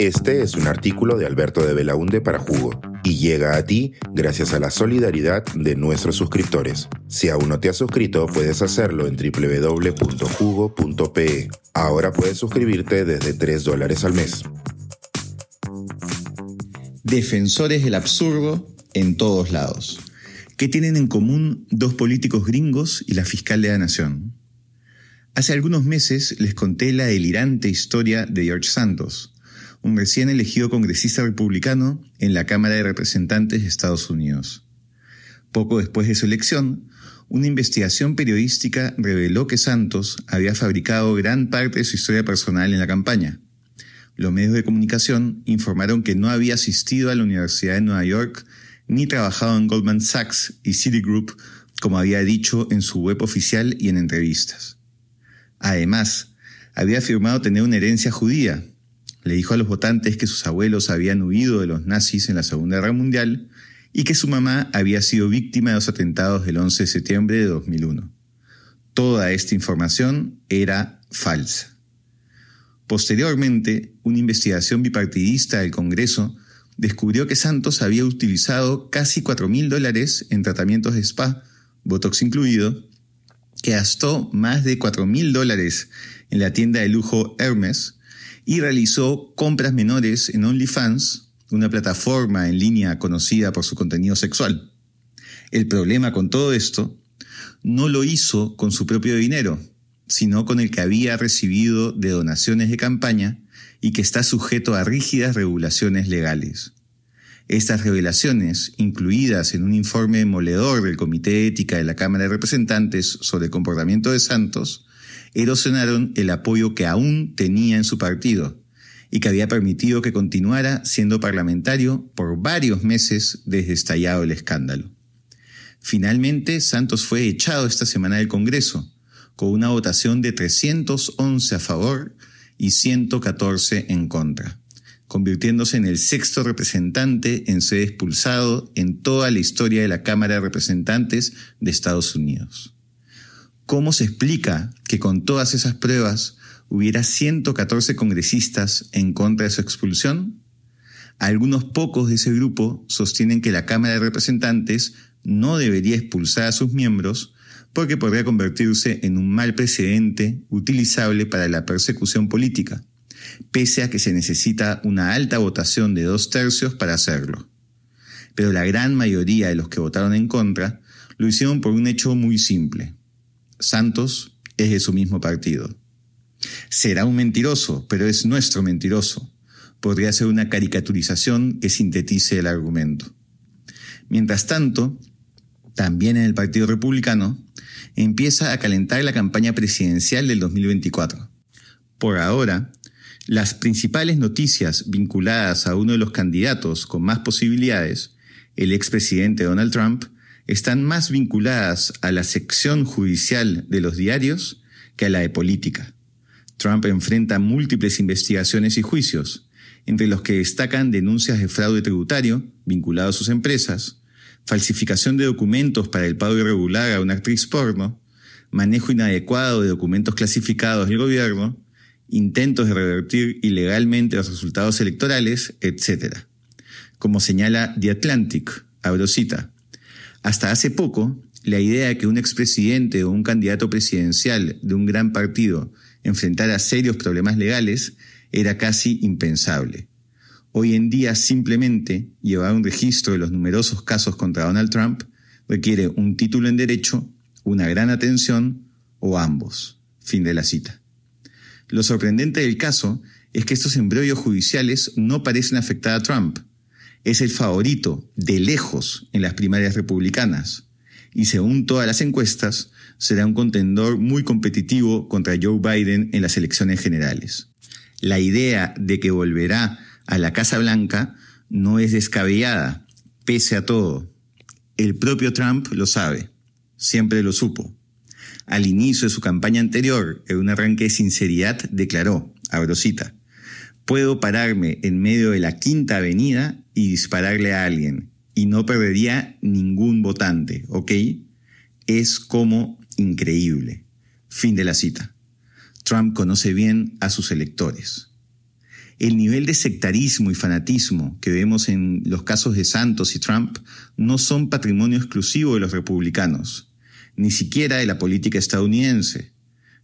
Este es un artículo de Alberto de Belaunde para Jugo y llega a ti gracias a la solidaridad de nuestros suscriptores. Si aún no te has suscrito, puedes hacerlo en www.jugo.pe. Ahora puedes suscribirte desde 3 dólares al mes. Defensores del absurdo en todos lados. ¿Qué tienen en común dos políticos gringos y la fiscal de la nación? Hace algunos meses les conté la delirante historia de George Santos, un recién elegido congresista republicano en la Cámara de Representantes de Estados Unidos. Poco después de su elección, una investigación periodística reveló que Santos había fabricado gran parte de su historia personal en la campaña. Los medios de comunicación informaron que no había asistido a la Universidad de Nueva York ni trabajado en Goldman Sachs y Citigroup, como había dicho en su web oficial y en entrevistas. Además, había afirmado tener una herencia judía. Le dijo a los votantes que sus abuelos habían huido de los nazis en la Segunda Guerra Mundial y que su mamá había sido víctima de los atentados del 11 de septiembre de 2001. Toda esta información era falsa. Posteriormente, una investigación bipartidista del Congreso descubrió que Santos había utilizado casi 4 mil dólares en tratamientos de spa, Botox incluido, que gastó más de 4 mil dólares en la tienda de lujo Hermes y realizó compras menores en OnlyFans, una plataforma en línea conocida por su contenido sexual. El problema con todo esto no lo hizo con su propio dinero, sino con el que había recibido de donaciones de campaña y que está sujeto a rígidas regulaciones legales. Estas revelaciones, incluidas en un informe demoledor del Comité de Ética de la Cámara de Representantes sobre el comportamiento de Santos, erosionaron el apoyo que aún tenía en su partido y que había permitido que continuara siendo parlamentario por varios meses desde estallado el escándalo. Finalmente, Santos fue echado esta semana del Congreso, con una votación de 311 a favor y 114 en contra convirtiéndose en el sexto representante en ser expulsado en toda la historia de la Cámara de Representantes de Estados Unidos. ¿Cómo se explica que con todas esas pruebas hubiera 114 congresistas en contra de su expulsión? Algunos pocos de ese grupo sostienen que la Cámara de Representantes no debería expulsar a sus miembros porque podría convertirse en un mal precedente utilizable para la persecución política pese a que se necesita una alta votación de dos tercios para hacerlo. Pero la gran mayoría de los que votaron en contra lo hicieron por un hecho muy simple. Santos es de su mismo partido. Será un mentiroso, pero es nuestro mentiroso. Podría ser una caricaturización que sintetice el argumento. Mientras tanto, también en el Partido Republicano, empieza a calentar la campaña presidencial del 2024. Por ahora, las principales noticias vinculadas a uno de los candidatos con más posibilidades, el expresidente Donald Trump, están más vinculadas a la sección judicial de los diarios que a la de política. Trump enfrenta múltiples investigaciones y juicios, entre los que destacan denuncias de fraude tributario vinculado a sus empresas, falsificación de documentos para el pago irregular a una actriz porno, manejo inadecuado de documentos clasificados del gobierno, intentos de revertir ilegalmente los resultados electorales, etc. Como señala The Atlantic, Abrosita. Hasta hace poco, la idea de que un expresidente o un candidato presidencial de un gran partido enfrentara serios problemas legales era casi impensable. Hoy en día simplemente llevar un registro de los numerosos casos contra Donald Trump requiere un título en derecho, una gran atención o ambos. Fin de la cita. Lo sorprendente del caso es que estos embrollos judiciales no parecen afectar a Trump. Es el favorito, de lejos, en las primarias republicanas. Y según todas las encuestas, será un contendor muy competitivo contra Joe Biden en las elecciones generales. La idea de que volverá a la Casa Blanca no es descabellada, pese a todo. El propio Trump lo sabe, siempre lo supo. Al inicio de su campaña anterior, en un arranque de sinceridad, declaró, abro cita, puedo pararme en medio de la Quinta Avenida y dispararle a alguien, y no perdería ningún votante, ¿ok? Es como increíble. Fin de la cita. Trump conoce bien a sus electores. El nivel de sectarismo y fanatismo que vemos en los casos de Santos y Trump no son patrimonio exclusivo de los republicanos, ni siquiera de la política estadounidense,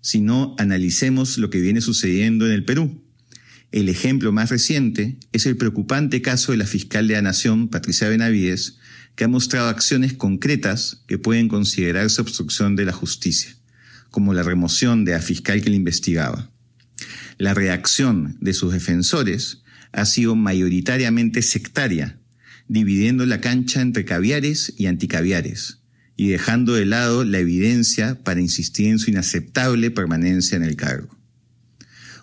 sino analicemos lo que viene sucediendo en el Perú. El ejemplo más reciente es el preocupante caso de la fiscal de la Nación, Patricia Benavides, que ha mostrado acciones concretas que pueden considerarse obstrucción de la justicia, como la remoción de la fiscal que la investigaba. La reacción de sus defensores ha sido mayoritariamente sectaria, dividiendo la cancha entre caviares y anticaviares, y dejando de lado la evidencia para insistir en su inaceptable permanencia en el cargo.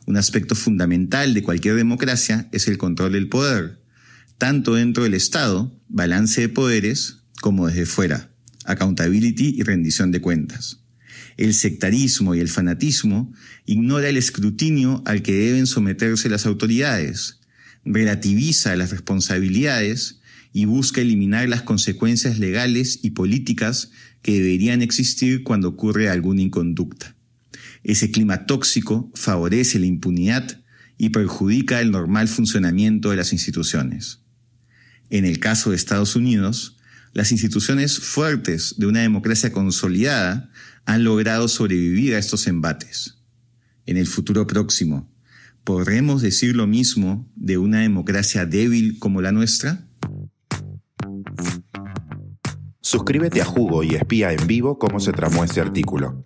Un aspecto fundamental de cualquier democracia es el control del poder, tanto dentro del Estado, balance de poderes, como desde fuera, accountability y rendición de cuentas. El sectarismo y el fanatismo ignora el escrutinio al que deben someterse las autoridades, relativiza las responsabilidades y busca eliminar las consecuencias legales y políticas que deberían existir cuando ocurre alguna inconducta. Ese clima tóxico favorece la impunidad y perjudica el normal funcionamiento de las instituciones. En el caso de Estados Unidos, las instituciones fuertes de una democracia consolidada han logrado sobrevivir a estos embates. En el futuro próximo, ¿podremos decir lo mismo de una democracia débil como la nuestra? Suscríbete a Jugo y espía en vivo cómo se tramó este artículo.